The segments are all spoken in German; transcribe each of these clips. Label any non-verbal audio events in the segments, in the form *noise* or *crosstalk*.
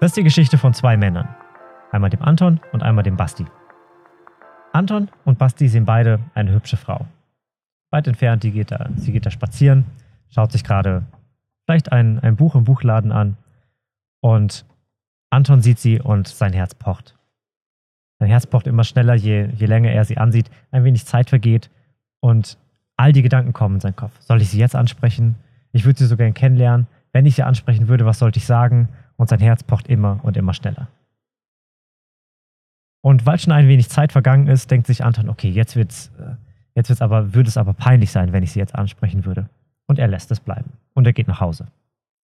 Das ist die Geschichte von zwei Männern. Einmal dem Anton und einmal dem Basti. Anton und Basti sehen beide eine hübsche Frau. Weit entfernt, die geht da, sie geht da spazieren, schaut sich gerade vielleicht ein, ein Buch im Buchladen an und Anton sieht sie und sein Herz pocht. Sein Herz pocht immer schneller, je, je länger er sie ansieht, ein wenig Zeit vergeht und all die Gedanken kommen in seinen Kopf. Soll ich sie jetzt ansprechen? Ich würde sie so gern kennenlernen. Wenn ich sie ansprechen würde, was sollte ich sagen? Und sein Herz pocht immer und immer schneller. Und weil schon ein wenig Zeit vergangen ist, denkt sich Anton, okay, jetzt wird's, äh, jetzt wird's aber, würde es aber peinlich sein, wenn ich sie jetzt ansprechen würde. Und er lässt es bleiben. Und er geht nach Hause.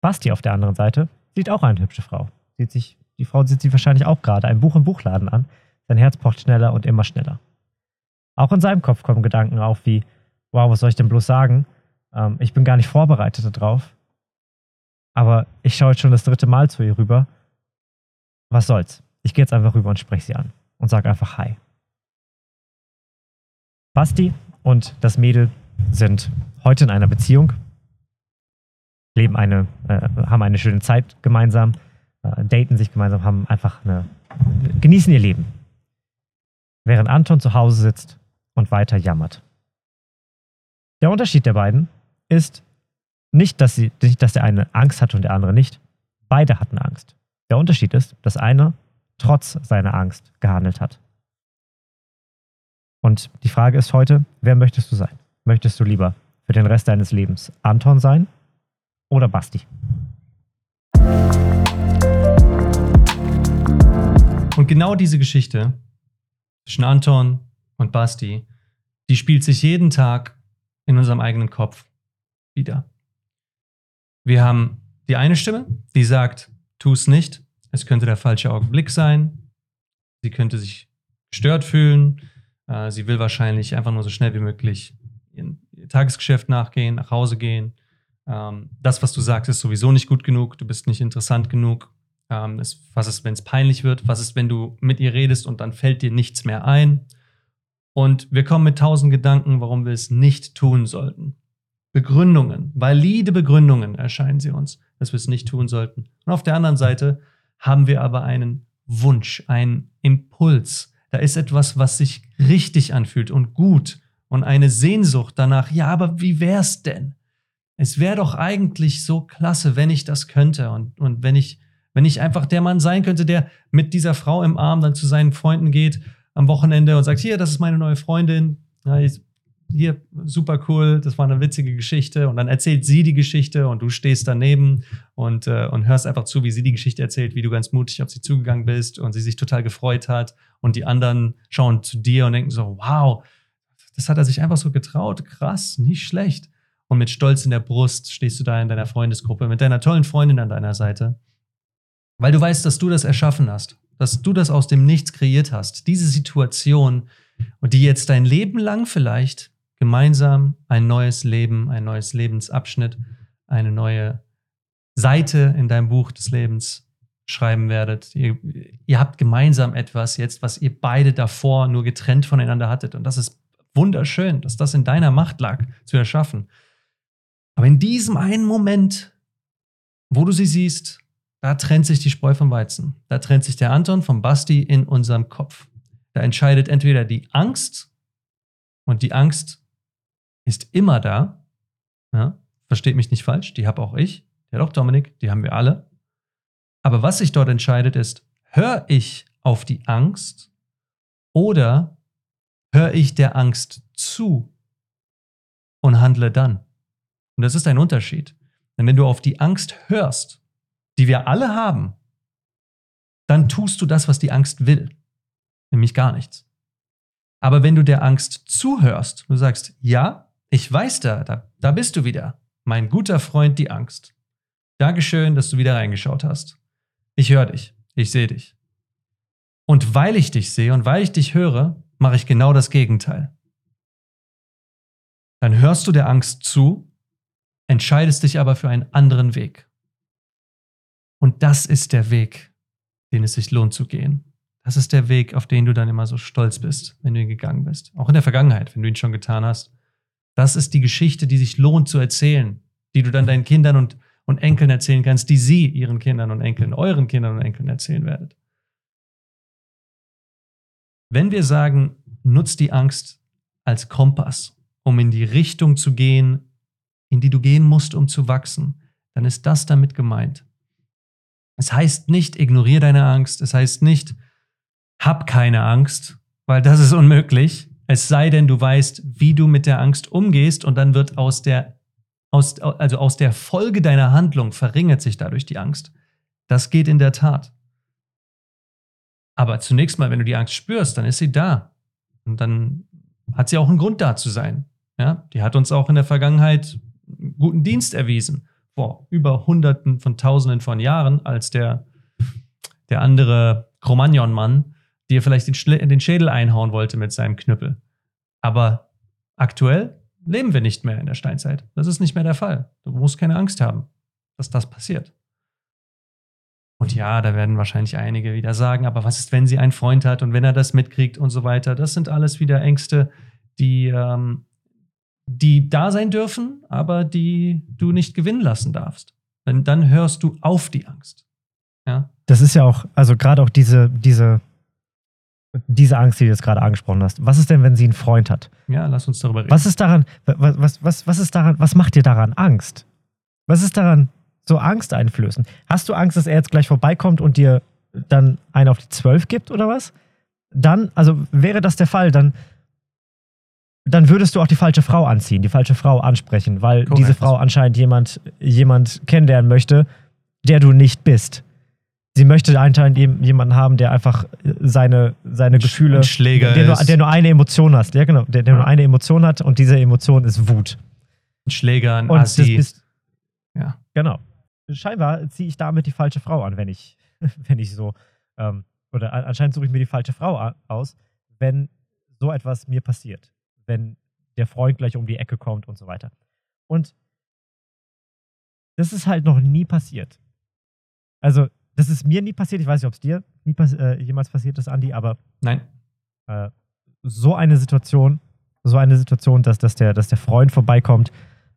Basti auf der anderen Seite sieht auch eine hübsche Frau. Sieht sich, die Frau sieht sich wahrscheinlich auch gerade ein Buch im Buchladen an. Sein Herz pocht schneller und immer schneller. Auch in seinem Kopf kommen Gedanken auf wie, wow, was soll ich denn bloß sagen? Ähm, ich bin gar nicht vorbereitet darauf. Aber ich schaue jetzt schon das dritte Mal zu ihr rüber. Was soll's? Ich gehe jetzt einfach rüber und spreche sie an und sage einfach Hi. Basti und das Mädel sind heute in einer Beziehung, leben eine, äh, haben eine schöne Zeit gemeinsam, äh, daten sich gemeinsam, haben einfach eine, genießen ihr Leben. Während Anton zu Hause sitzt und weiter jammert. Der Unterschied der beiden ist, nicht, dass, sie, nicht, dass der eine Angst hatte und der andere nicht. Beide hatten Angst. Der Unterschied ist, dass einer trotz seiner Angst gehandelt hat. Und die Frage ist heute, wer möchtest du sein? Möchtest du lieber für den Rest deines Lebens Anton sein oder Basti? Und genau diese Geschichte zwischen Anton und Basti, die spielt sich jeden Tag in unserem eigenen Kopf wieder. Wir haben die eine Stimme, die sagt, tu es nicht, es könnte der falsche Augenblick sein, sie könnte sich gestört fühlen, äh, sie will wahrscheinlich einfach nur so schnell wie möglich ihren, ihr Tagesgeschäft nachgehen, nach Hause gehen. Ähm, das, was du sagst, ist sowieso nicht gut genug, du bist nicht interessant genug. Ähm, was ist, wenn es peinlich wird? Was ist, wenn du mit ihr redest und dann fällt dir nichts mehr ein? Und wir kommen mit tausend Gedanken, warum wir es nicht tun sollten. Begründungen, valide Begründungen erscheinen sie uns, dass wir es nicht tun sollten. Und auf der anderen Seite haben wir aber einen Wunsch, einen Impuls. Da ist etwas, was sich richtig anfühlt und gut und eine Sehnsucht danach. Ja, aber wie wär's denn? Es wäre doch eigentlich so klasse, wenn ich das könnte und, und wenn ich, wenn ich einfach der Mann sein könnte, der mit dieser Frau im Arm dann zu seinen Freunden geht am Wochenende und sagt, hier, das ist meine neue Freundin. Ja, ich, hier, super cool, das war eine witzige Geschichte. Und dann erzählt sie die Geschichte und du stehst daneben und, äh, und hörst einfach zu, wie sie die Geschichte erzählt, wie du ganz mutig auf sie zugegangen bist und sie sich total gefreut hat. Und die anderen schauen zu dir und denken so, wow, das hat er sich einfach so getraut. Krass, nicht schlecht. Und mit Stolz in der Brust stehst du da in deiner Freundesgruppe mit deiner tollen Freundin an deiner Seite. Weil du weißt, dass du das erschaffen hast, dass du das aus dem Nichts kreiert hast. Diese Situation und die jetzt dein Leben lang vielleicht gemeinsam ein neues Leben, ein neues Lebensabschnitt, eine neue Seite in deinem Buch des Lebens schreiben werdet. Ihr, ihr, habt gemeinsam etwas jetzt, was ihr beide davor nur getrennt voneinander hattet. Und das ist wunderschön, dass das in deiner Macht lag, zu erschaffen. Aber in diesem einen Moment, wo du sie siehst, da trennt sich die Spreu vom Weizen. Da trennt sich der Anton vom Basti in unserem Kopf. Da entscheidet entweder die Angst und die Angst ist immer da. Ja, versteht mich nicht falsch, die habe auch ich, die hat auch Dominik, die haben wir alle. Aber was sich dort entscheidet, ist, höre ich auf die Angst oder höre ich der Angst zu und handle dann? Und das ist ein Unterschied. Denn wenn du auf die Angst hörst, die wir alle haben, dann tust du das, was die Angst will, nämlich gar nichts. Aber wenn du der Angst zuhörst, du sagst, ja, ich weiß da, da, da bist du wieder. Mein guter Freund, die Angst. Dankeschön, dass du wieder reingeschaut hast. Ich höre dich. Ich sehe dich. Und weil ich dich sehe und weil ich dich höre, mache ich genau das Gegenteil. Dann hörst du der Angst zu, entscheidest dich aber für einen anderen Weg. Und das ist der Weg, den es sich lohnt zu gehen. Das ist der Weg, auf den du dann immer so stolz bist, wenn du ihn gegangen bist. Auch in der Vergangenheit, wenn du ihn schon getan hast. Das ist die Geschichte, die sich lohnt zu erzählen, die du dann deinen Kindern und, und Enkeln erzählen kannst, die sie ihren Kindern und Enkeln, euren Kindern und Enkeln erzählen werdet. Wenn wir sagen, nutzt die Angst als Kompass, um in die Richtung zu gehen, in die du gehen musst, um zu wachsen, dann ist das damit gemeint. Es heißt nicht, ignoriere deine Angst. Es heißt nicht, hab keine Angst, weil das ist unmöglich. Es sei denn, du weißt, wie du mit der Angst umgehst und dann wird aus der, aus, also aus der Folge deiner Handlung verringert sich dadurch die Angst. Das geht in der Tat. Aber zunächst mal, wenn du die Angst spürst, dann ist sie da. Und dann hat sie auch einen Grund da zu sein. Ja, die hat uns auch in der Vergangenheit guten Dienst erwiesen. Vor über Hunderten von Tausenden von Jahren, als der, der andere Cro-Magnon-Mann dir vielleicht den, den Schädel einhauen wollte mit seinem Knüppel. Aber aktuell leben wir nicht mehr in der Steinzeit. Das ist nicht mehr der Fall. Du musst keine Angst haben, dass das passiert. Und ja, da werden wahrscheinlich einige wieder sagen, aber was ist, wenn sie einen Freund hat und wenn er das mitkriegt und so weiter? Das sind alles wieder Ängste, die, ähm, die da sein dürfen, aber die du nicht gewinnen lassen darfst. Denn dann hörst du auf die Angst. Ja? Das ist ja auch, also gerade auch diese, diese diese Angst, die du jetzt gerade angesprochen hast. Was ist denn, wenn sie einen Freund hat? Ja, lass uns darüber reden. Was ist daran, was, was, was ist daran, was macht dir daran Angst? Was ist daran so Angst einflößen? Hast du Angst, dass er jetzt gleich vorbeikommt und dir dann einen auf die Zwölf gibt oder was? Dann, also wäre das der Fall, dann, dann würdest du auch die falsche Frau anziehen, die falsche Frau ansprechen, weil Korrekt. diese Frau anscheinend jemand, jemand kennenlernen möchte, der du nicht bist sie möchte anscheinend jemanden haben, der einfach seine, seine Gefühle, ein Schläger der, nur, der nur eine Emotion hat, ja genau, der, der ja. nur eine Emotion hat und diese Emotion ist Wut. Ein Schläger, ein und Assi. Bist, ja. Genau. Scheinbar ziehe ich damit die falsche Frau an, wenn ich, *laughs* wenn ich so, ähm, oder anscheinend suche ich mir die falsche Frau aus, wenn so etwas mir passiert. Wenn der Freund gleich um die Ecke kommt und so weiter. Und das ist halt noch nie passiert. Also das ist mir nie passiert. Ich weiß nicht, ob es dir nie pass äh, jemals passiert ist, Andi, aber. Nein. Äh, so eine Situation, so eine Situation, dass, dass, der, dass der Freund vorbeikommt.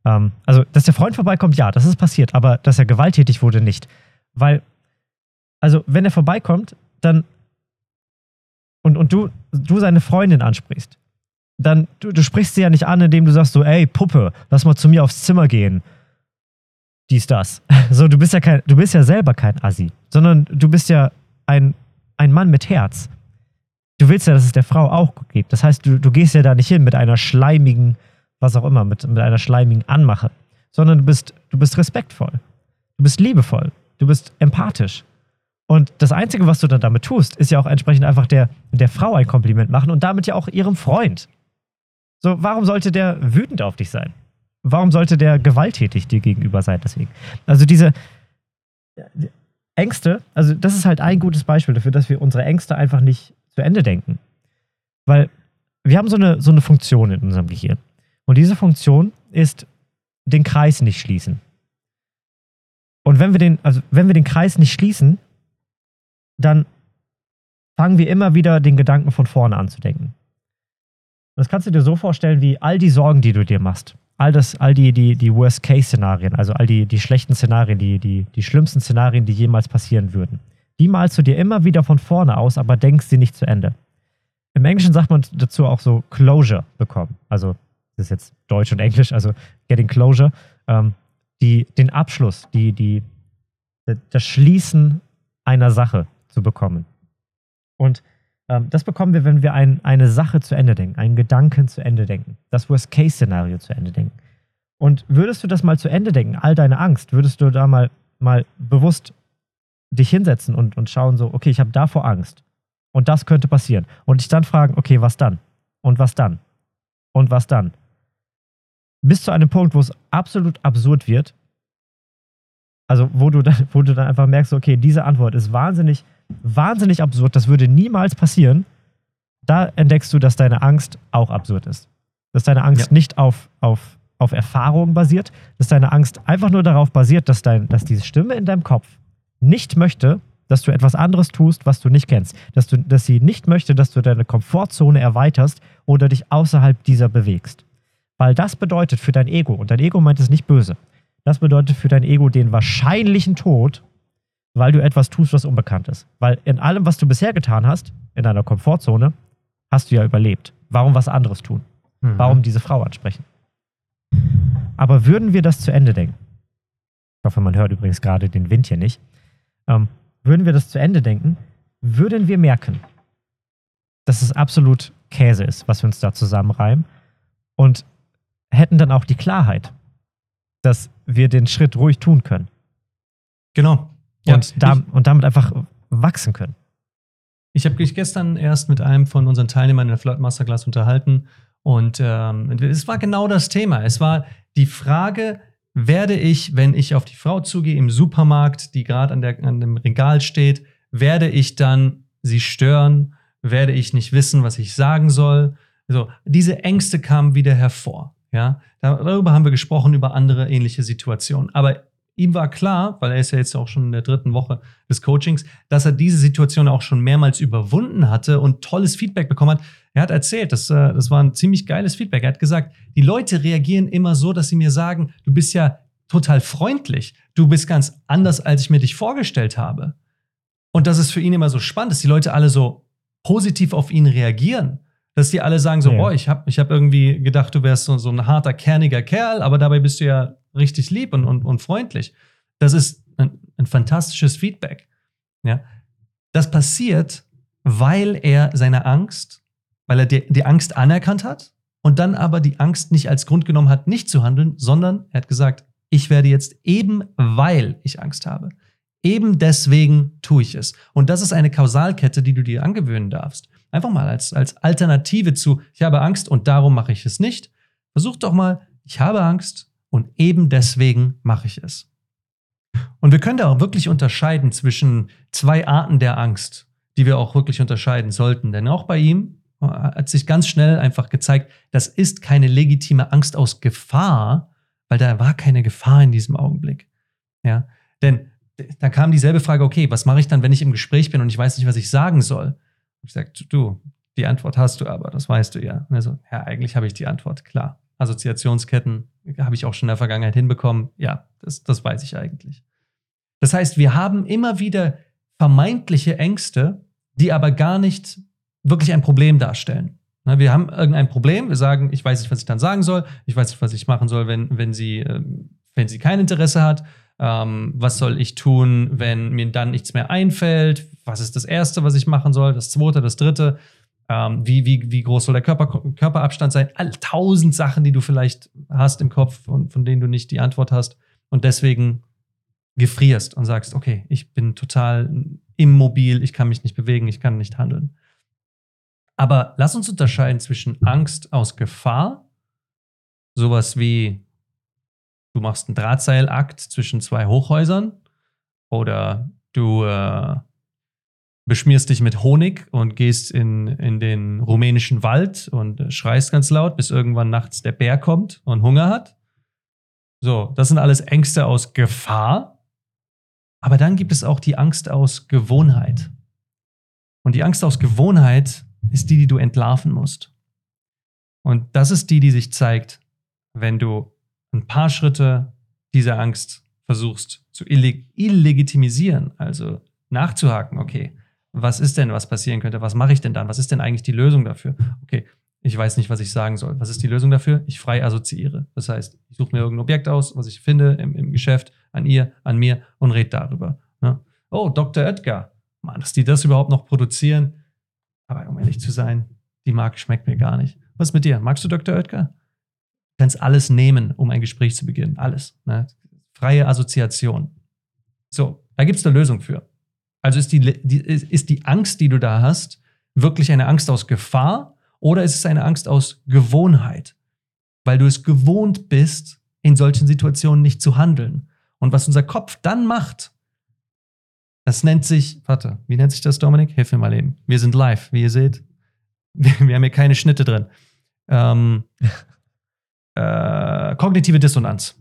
Ähm, also, dass der Freund vorbeikommt, ja, das ist passiert, aber dass er gewalttätig wurde, nicht. Weil, also, wenn er vorbeikommt, dann. Und, und du, du seine Freundin ansprichst, dann, du, du sprichst sie ja nicht an, indem du sagst so, ey, Puppe, lass mal zu mir aufs Zimmer gehen dies, das. *laughs* So, du bist ja kein, du bist ja selber kein Assi, sondern du bist ja ein, ein Mann mit Herz. Du willst ja, dass es der Frau auch gut geht. Das heißt, du, du gehst ja da nicht hin mit einer schleimigen, was auch immer, mit, mit einer schleimigen Anmache, sondern du bist, du bist respektvoll. Du bist liebevoll. Du bist empathisch. Und das Einzige, was du dann damit tust, ist ja auch entsprechend einfach der, der Frau ein Kompliment machen und damit ja auch ihrem Freund. So, warum sollte der wütend auf dich sein? Warum sollte der gewalttätig dir gegenüber sein deswegen? Also diese Ängste, also das ist halt ein gutes Beispiel dafür, dass wir unsere Ängste einfach nicht zu Ende denken. Weil wir haben so eine, so eine Funktion in unserem Gehirn. Und diese Funktion ist den Kreis nicht schließen. Und wenn wir den, also wenn wir den Kreis nicht schließen, dann fangen wir immer wieder den Gedanken von vorne an zu denken. Das kannst du dir so vorstellen, wie all die Sorgen, die du dir machst all das, all die, die, die Worst-Case-Szenarien, also all die, die schlechten Szenarien, die, die, die schlimmsten Szenarien, die jemals passieren würden. Die malst du dir immer wieder von vorne aus, aber denkst sie nicht zu Ende. Im Englischen sagt man dazu auch so Closure bekommen. Also, das ist jetzt Deutsch und Englisch, also Getting Closure. Ähm, die, den Abschluss, die, die, das Schließen einer Sache zu bekommen. Und das bekommen wir, wenn wir ein, eine Sache zu Ende denken, einen Gedanken zu Ende denken, das Worst-Case-Szenario zu Ende denken. Und würdest du das mal zu Ende denken, all deine Angst, würdest du da mal, mal bewusst dich hinsetzen und, und schauen, so, okay, ich habe davor Angst und das könnte passieren. Und dich dann fragen, okay, was dann? Und was dann? Und was dann? Bis zu einem Punkt, wo es absolut absurd wird. Also, wo du dann, wo du dann einfach merkst, okay, diese Antwort ist wahnsinnig wahnsinnig absurd, das würde niemals passieren, da entdeckst du, dass deine Angst auch absurd ist. Dass deine Angst ja. nicht auf, auf, auf Erfahrung basiert, dass deine Angst einfach nur darauf basiert, dass, dein, dass diese Stimme in deinem Kopf nicht möchte, dass du etwas anderes tust, was du nicht kennst. Dass, du, dass sie nicht möchte, dass du deine Komfortzone erweiterst oder dich außerhalb dieser bewegst. Weil das bedeutet für dein Ego, und dein Ego meint es nicht böse, Das bedeutet für dein Ego den wahrscheinlichen Tod, weil du etwas tust, was unbekannt ist. Weil in allem, was du bisher getan hast, in deiner Komfortzone, hast du ja überlebt. Warum was anderes tun? Mhm. Warum diese Frau ansprechen? Aber würden wir das zu Ende denken? Ich hoffe, man hört übrigens gerade den Wind hier nicht. Ähm, würden wir das zu Ende denken, würden wir merken, dass es absolut Käse ist, was wir uns da zusammenreimen und hätten dann auch die Klarheit, dass wir den Schritt ruhig tun können Genau. und, da, und damit einfach wachsen können. Ich habe mich gestern erst mit einem von unseren Teilnehmern in der Flirt Masterclass unterhalten und ähm, es war genau das Thema. Es war die Frage, werde ich, wenn ich auf die Frau zugehe im Supermarkt, die gerade an, an dem Regal steht, werde ich dann sie stören? Werde ich nicht wissen, was ich sagen soll? Also, diese Ängste kamen wieder hervor. Ja, darüber haben wir gesprochen, über andere ähnliche Situationen. Aber ihm war klar, weil er ist ja jetzt auch schon in der dritten Woche des Coachings, dass er diese Situation auch schon mehrmals überwunden hatte und tolles Feedback bekommen hat. Er hat erzählt, das, äh, das war ein ziemlich geiles Feedback. Er hat gesagt, die Leute reagieren immer so, dass sie mir sagen, du bist ja total freundlich. Du bist ganz anders, als ich mir dich vorgestellt habe. Und das ist für ihn immer so spannend, dass die Leute alle so positiv auf ihn reagieren. Dass die alle sagen so, Ja. boah, ich habe ich hab irgendwie gedacht, du wärst so, so ein harter, kerniger Kerl, aber dabei bist du ja richtig lieb und, und, und freundlich. Das ist ein, ein fantastisches Feedback. Ja? Das passiert, weil er seine Angst, weil er die, die Angst anerkannt hat und dann aber die Angst nicht als Grund genommen hat, nicht zu handeln, sondern er hat gesagt, ich werde jetzt eben, weil ich Angst habe. Eben deswegen tue ich es. Und das ist eine Kausalkette, die du dir angewöhnen darfst. Einfach mal als, als Alternative zu, ich habe Angst und darum mache ich es nicht. Versuch doch mal, ich habe Angst und eben deswegen mache ich es. Und wir können da auch wirklich unterscheiden zwischen zwei Arten der Angst, die wir auch wirklich unterscheiden sollten. Denn auch bei ihm äh, hat sich ganz schnell einfach gezeigt, das ist keine legitime Angst aus Gefahr, weil da war keine Gefahr in diesem Augenblick. Ja, denn da kam dieselbe Frage, okay, was mache ich dann, wenn ich im Gespräch bin und ich weiß nicht, was ich sagen soll? Ich sagte, du, die Antwort hast du aber, das weißt du ja. Und er so, ja, eigentlich habe ich die Antwort, klar. Assoziationsketten habe ich auch schon in der Vergangenheit hinbekommen. Ja, das, das weiß ich eigentlich. Das heißt, wir haben immer wieder vermeintliche Ängste, die aber gar nicht wirklich ein Problem darstellen. Na, Wir haben irgendein Problem, wir sagen, ich weiß nicht, was ich dann sagen soll, ich weiß nicht, was ich machen soll, wenn, wenn, sie, ähm, wenn sie kein Interesse hat. Ähm, was soll ich tun, wenn mir dann nichts mehr einfällt? Was ist das Erste, was ich machen soll? Das Zweite, das Dritte? Ähm, wie, wie, wie groß soll der Körper, Körperabstand sein? All tausend Sachen, die du vielleicht hast im Kopf und von denen du nicht die Antwort hast. Und deswegen gefrierst und sagst, okay, ich bin total immobil, ich kann mich nicht bewegen, ich kann nicht handeln. Aber lass uns unterscheiden zwischen Angst aus Gefahr, sowas wie du machst einen Drahtseilakt zwischen zwei Hochhäusern oder du äh, beschmierst dich mit Honig und gehst in, in den rumänischen Wald und äh, schreist ganz laut, bis irgendwann nachts der Bär kommt und Hunger hat. So, das sind alles Ängste aus Gefahr. Aber dann gibt es auch die Angst aus Gewohnheit. Und die Angst aus Gewohnheit ist die, die du entlarven musst. Und das ist die, die sich zeigt, wenn du ein paar Schritte dieser Angst versuchst zu illeg illegitimisieren, also nachzuhaken, okay, was ist denn, was passieren könnte, was mache ich denn dann, was ist denn eigentlich die Lösung dafür? Okay, ich weiß nicht, was ich sagen soll. Was ist die Lösung dafür? Ich frei assoziiere. Das heißt, ich suche mir irgendein Objekt aus, was ich finde im, im Geschäft, an ihr, an mir und rede darüber. Ne? Oh, Dr. Oetker. Mann, dass die das überhaupt noch produzieren. Aber um ehrlich zu sein, die Marke schmeckt mir gar nicht. Was mit dir? Magst du Dr. Oetker? Du kannst alles nehmen, um ein Gespräch zu beginnen. Alles. Ne? Freie Assoziation. So, da gibt es eine Lösung für. Also ist die, die, ist die Angst, die du da hast, wirklich eine Angst aus Gefahr oder ist es eine Angst aus Gewohnheit? Weil du es gewohnt bist, in solchen Situationen nicht zu handeln. Und was unser Kopf dann macht, das nennt sich, warte, wie nennt sich das, Dominik? Hilf mir mal eben. Wir sind live, wie ihr seht. Wir, *laughs* wir haben hier keine Schnitte drin. Ähm, äh, kognitive Dissonanz.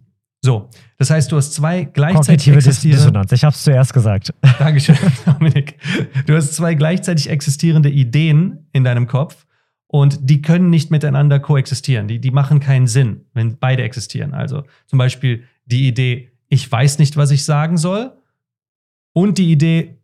So, das heißt, du hast zwei gleichzeitig Kognitive existierende. Dissonanz. Ich habe es zuerst gesagt. *laughs* Dankeschön, Dominik. Du hast zwei gleichzeitig existierende Ideen in deinem Kopf und die können nicht miteinander koexistieren. Die, die machen keinen Sinn, wenn beide existieren. Also zum Beispiel die Idee, ich weiß nicht, was ich sagen soll, und die Idee,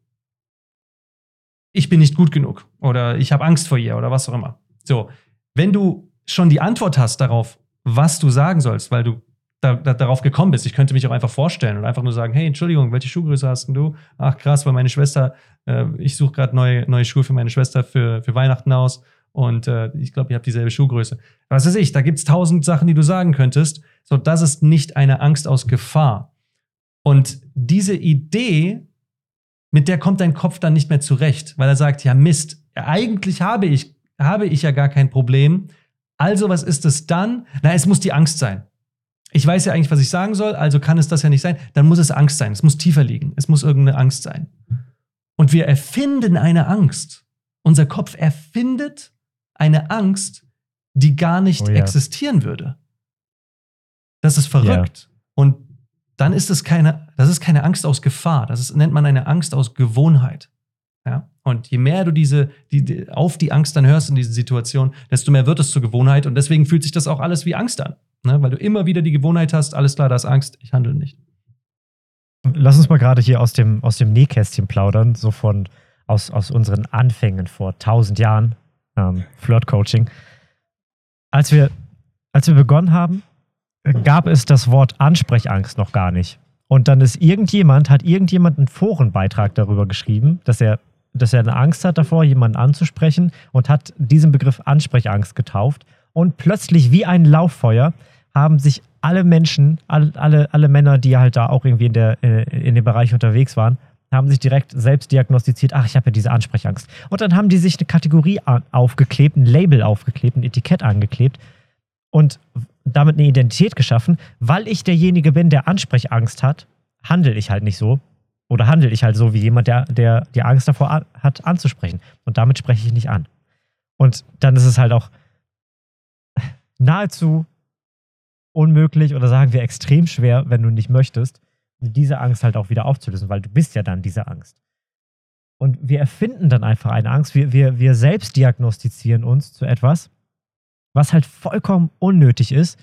ich bin nicht gut genug oder ich habe Angst vor ihr oder was auch immer. So, wenn du schon die Antwort hast darauf, was du sagen sollst, weil du da, da, darauf gekommen bist. Ich könnte mich auch einfach vorstellen und einfach nur sagen, hey, Entschuldigung, welche Schuhgröße hast du? Ach krass, weil meine Schwester, äh, ich suche gerade neue, neue Schuhe für meine Schwester für, für Weihnachten aus und äh, ich glaube, ihr habt dieselbe Schuhgröße. Was weiß ich, da gibt es tausend Sachen, die du sagen könntest. So, das ist nicht eine Angst aus Gefahr. Und diese Idee, mit der kommt dein Kopf dann nicht mehr zurecht, weil er sagt, ja Mist, eigentlich habe ich, habe ich ja gar kein Problem. Also was ist es dann? Na, es muss die Angst sein ich weiß ja eigentlich, was ich sagen soll, also kann es das ja nicht sein. Dann muss es Angst sein. Es muss tiefer liegen. Es muss irgendeine Angst sein. Und wir erfinden eine Angst. Unser Kopf erfindet eine Angst, die gar nicht oh ja. existieren würde. Das ist verrückt. Ja. Und dann ist es keine, das ist keine Angst aus Gefahr. Das ist, nennt man eine Angst aus Gewohnheit. Ja? Und je mehr du diese, die, die, auf die Angst dann hörst in dieser Situation, desto mehr wird es zur Gewohnheit. Und deswegen fühlt sich das auch alles wie Angst an. Ne? Weil du immer wieder die Gewohnheit hast, alles klar, da ist Angst, ich handle nicht. Lass uns mal gerade hier aus dem, aus dem Nähkästchen plaudern, so von aus, aus unseren Anfängen vor tausend Jahren, ähm, Flirt-Coaching. Als wir, als wir begonnen haben, gab es das Wort Ansprechangst noch gar nicht. Und dann ist irgendjemand, hat irgendjemand einen Forenbeitrag darüber geschrieben, dass er, dass er eine Angst hat davor, jemanden anzusprechen und hat diesen Begriff Ansprechangst getauft. Und plötzlich wie ein Lauffeuer haben sich alle Menschen, alle, alle, alle Männer, die halt da auch irgendwie in, der, äh, in dem Bereich unterwegs waren, haben sich direkt selbst diagnostiziert, ach, ich habe ja diese Ansprechangst. Und dann haben die sich eine Kategorie aufgeklebt, ein Label aufgeklebt, ein Etikett angeklebt und damit eine Identität geschaffen. Weil ich derjenige bin, der Ansprechangst hat, handle ich halt nicht so. Oder handle ich halt so wie jemand, der, der die Angst davor hat, anzusprechen. Und damit spreche ich nicht an. Und dann ist es halt auch *laughs* nahezu unmöglich oder sagen wir extrem schwer, wenn du nicht möchtest, diese Angst halt auch wieder aufzulösen, weil du bist ja dann diese Angst. Und wir erfinden dann einfach eine Angst. Wir, wir, wir selbst diagnostizieren uns zu etwas, was halt vollkommen unnötig ist,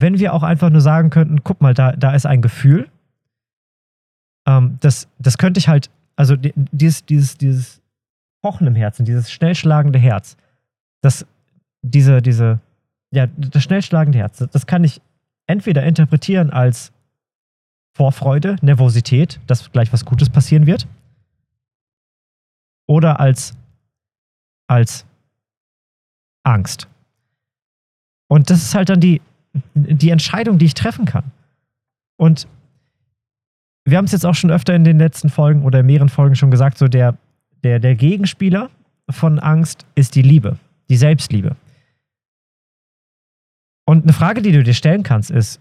wenn wir auch einfach nur sagen könnten, guck mal, da, da ist ein Gefühl. Ähm, das, das könnte ich halt, also dieses, dieses, dieses Pochen im Herzen, dieses schnellschlagende Herz, das, diese, diese, ja, das schnellschlagende Herz, das kann ich entweder interpretieren als Vorfreude, Nervosität, dass gleich was Gutes passieren wird, oder als, als Angst. Und das ist halt dann die, die Entscheidung, die ich treffen kann. Und wir haben es jetzt auch schon öfter in den letzten Folgen oder in mehreren Folgen schon gesagt, so der, der, der Gegenspieler von Angst ist die Liebe, die Selbstliebe. Und eine Frage, die du dir stellen kannst, ist,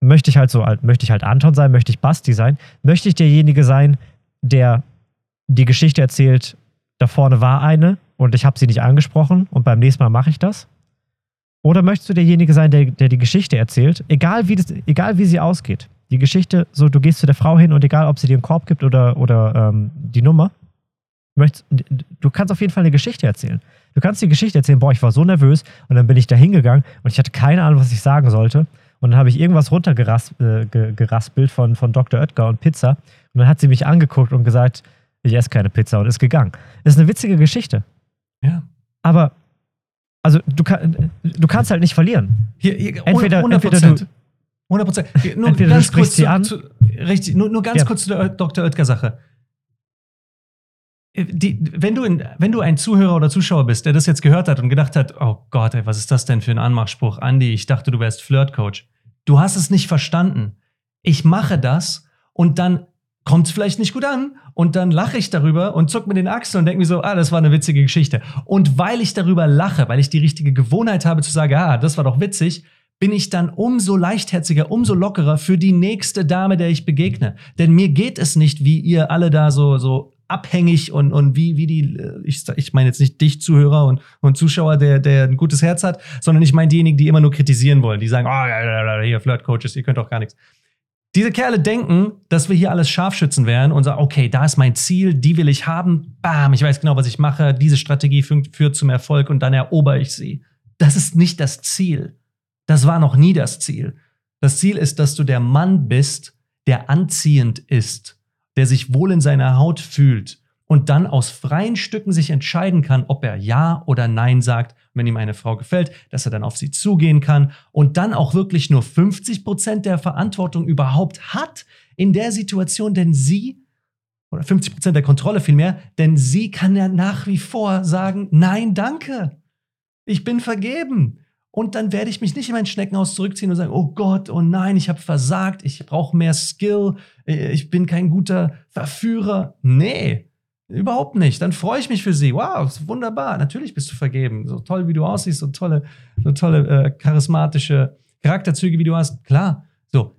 möchte ich halt so, möchte ich halt Anton sein, möchte ich Basti sein, möchte ich derjenige sein, der die Geschichte erzählt, da vorne war eine und ich habe sie nicht angesprochen und beim nächsten Mal mache ich das? Oder möchtest du derjenige sein, der, der die Geschichte erzählt, egal wie, das, egal wie sie ausgeht? Die Geschichte, so du gehst zu der Frau hin und egal, ob sie dir einen Korb gibt oder, oder ähm, die Nummer, möchtest, du kannst auf jeden Fall eine Geschichte erzählen. Du kannst die Geschichte erzählen, boah, ich war so nervös und dann bin ich da hingegangen und ich hatte keine Ahnung, was ich sagen sollte. Und dann habe ich irgendwas runtergeraspelt äh, von, von Dr. Oetker und Pizza. Und dann hat sie mich angeguckt und gesagt, ich esse keine Pizza und ist gegangen. Das ist eine witzige Geschichte. Ja. Aber, also du, kann, du kannst halt nicht verlieren. Hier, hier entweder, 100%. entweder du. 100 Prozent. *laughs* Nur entweder ganz du kurz sie zu, an. Zu, richtig, nur, nur ganz ja. kurz zu der Dr. Oetker-Sache. Äh, wenn, du in, wenn du ein Zuhörer oder Zuschauer bist, der das jetzt gehört hat und gedacht hat, oh Gott, ey, was ist das denn für ein Anmachspruch? Andi, ich dachte, du wärst Flirtcoach. Du hast es nicht verstanden. Ich mache das und dann kommt es vielleicht nicht gut an und dann lache ich darüber und zuck mir den Achseln und denke mir so, ah, das war eine witzige Geschichte. Und weil ich darüber lache, weil ich die richtige Gewohnheit habe zu sagen, ah, das war doch witzig, bin ich dann umso leichtherziger, umso lockerer für die nächste Dame, der ich begegne. Denn mir geht es nicht, wie ihr alle da so, so abhängig und, und wie, wie die, äh, ich, ich meine jetzt nicht dich, Zuhörer und, und Zuschauer, der, der ein gutes Herz hat, sondern ich meine diejenigen, die immer nur kritisieren wollen, die sagen, oh, hier Flirt-Coaches, ihr könnt doch gar nichts. Diese Kerle denken, dass wir hier alles Scharfschützen wären und sagen, okay, da ist mein Ziel, die will ich haben, bam, ich weiß genau, was ich mache, diese Strategie führt, zum Erfolg und dann erober ich sie. Das ist nicht das Ziel. Das war noch nie das Ziel. Das Ziel ist, dass du der Mann bist, der anziehend ist, der sich wohl in seiner Haut fühlt und dann aus freien Stücken sich entscheiden kann, ob er Ja oder Nein sagt, wenn ihm eine Frau gefällt, dass er dann auf sie zugehen kann und dann auch wirklich nur 50 Prozent der Verantwortung überhaupt hat in der Situation, denn sie oder 50 Prozent der Kontrolle vielmehr, denn sie kann ja nach wie vor sagen, nein, danke, ich bin vergeben. Und dann werde ich mich nicht in mein Schneckenhaus zurückziehen und sagen, oh Gott, oh nein, ich habe versagt, ich brauche mehr Skill, äh, ich bin kein guter Verführer. Nee, überhaupt nicht. Dann freue ich mich für sie. Wow, wunderbar. Natürlich bist du vergeben. So toll, wie du aussiehst, so tolle, so tolle äh, charismatische Charakterzüge, wie du hast. Klar. So,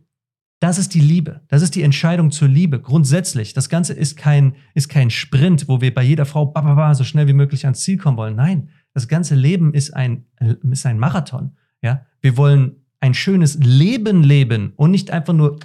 das ist die Liebe. Das ist die Entscheidung zur Liebe. Grundsätzlich. Das Ganze ist kein, ist kein Sprint, wo wir bei jeder Frau ba, ba, ba, so schnell wie möglich ans Ziel kommen wollen. Nein, das ganze Leben ist ein, ist ein Marathon. Ja? Wir wollen ein schönes Leben leben und nicht einfach nur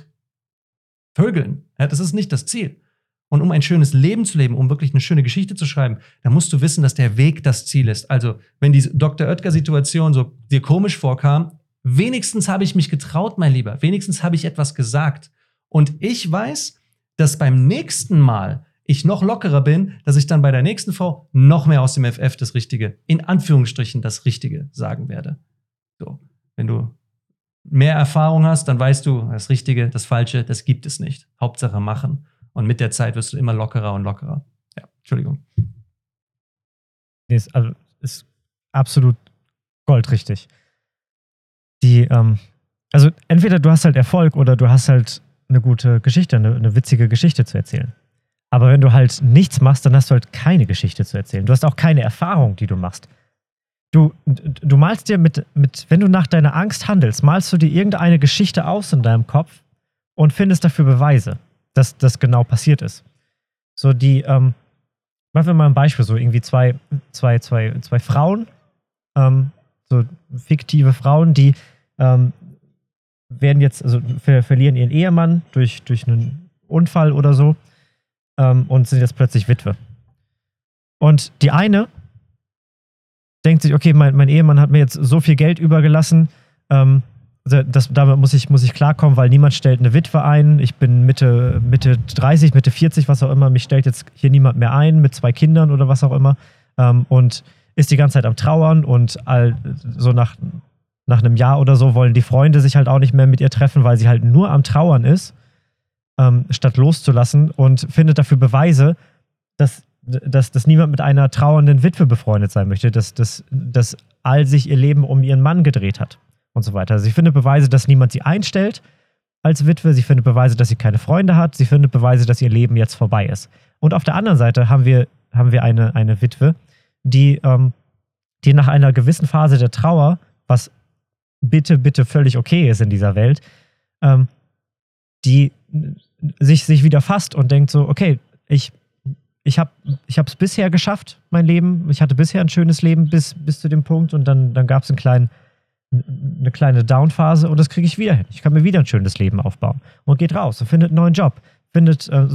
vögeln. Ja, das ist nicht das Ziel. Und um ein schönes Leben zu leben, um wirklich eine schöne Geschichte zu schreiben, da musst du wissen, dass der Weg das Ziel ist. Also, wenn die Dr. Oetker-Situation so dir komisch vorkam, wenigstens habe ich mich getraut, mein Lieber. Wenigstens habe ich etwas gesagt. Und ich weiß, dass beim nächsten Mal ich noch lockerer bin, dass ich dann bei der nächsten Frau noch mehr aus dem FF das Richtige, in Anführungsstrichen das Richtige sagen werde. So, wenn du mehr Erfahrung hast, dann weißt du, das Richtige, das Falsche, das gibt es nicht. Hauptsache machen. Und mit der Zeit wirst du immer lockerer und lockerer. Ja, Entschuldigung. Ist, also, ist absolut goldrichtig. Die, ähm, also entweder du hast halt Erfolg oder du hast halt eine gute Geschichte, eine, eine witzige Geschichte zu erzählen. Aber wenn du halt nichts machst, dann hast du halt keine Geschichte zu erzählen. Du hast auch keine Erfahrung, die du machst. Du, du malst dir mit, mit, wenn du nach deiner Angst handelst, malst du dir irgendeine Geschichte aus in deinem Kopf und findest dafür Beweise, dass das genau passiert ist. So die, ähm, machen wir mal ein Beispiel, so irgendwie zwei, zwei, zwei, zwei Frauen, ähm, so fiktive Frauen, die ähm, werden jetzt, also ver verlieren ihren Ehemann durch, durch einen Unfall oder so ähm, und sind jetzt plötzlich Witwe. Und die eine denkt sich, okay, mein, mein Ehemann hat mir jetzt so viel Geld übergelassen, ähm, das, damit muss ich, muss ich klarkommen, weil niemand stellt eine Witwe ein. Ich bin Mitte, Mitte 30, Mitte 40, was auch immer. Mich stellt jetzt hier niemand mehr ein mit zwei Kindern oder was auch immer. Ähm, und ist die ganze Zeit am Trauern und all, so nach, nach einem Jahr oder so wollen die Freunde sich halt auch nicht mehr mit ihr treffen, weil sie halt nur am Trauern ist ähm, statt loszulassen und findet dafür Beweise, dass, dass, dass niemand mit einer trauernden Witwe befreundet sein möchte, dass, dass, dass all sich ihr Leben um ihren Mann gedreht hat und so weiter. Also sie findet Beweise, dass niemand sie einstellt als Witwe, sie findet Beweise, dass sie keine Freunde hat, sie findet Beweise, dass ihr Leben jetzt vorbei ist. Und auf der anderen Seite haben wir, haben wir eine, eine Witwe, die, ähm, die nach einer gewissen Phase der Trauer, was bitte, bitte völlig okay ist in dieser Welt, ähm, die sich, sich wieder fasst und denkt so, okay, ich, ich habe es bisher geschafft, mein Leben. Ich hatte bisher ein schönes Leben bis, bis zu dem Punkt und dann, dann gab es einen kleinen, eine kleine Downphase und das kriege ich wieder hin. Ich kann mir wieder ein schönes Leben aufbauen und geht raus und findet einen neuen Job, findet, äh,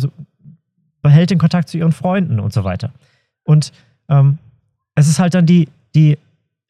behält den Kontakt zu ihren Freunden und so weiter. Und ähm, es ist halt dann die, die,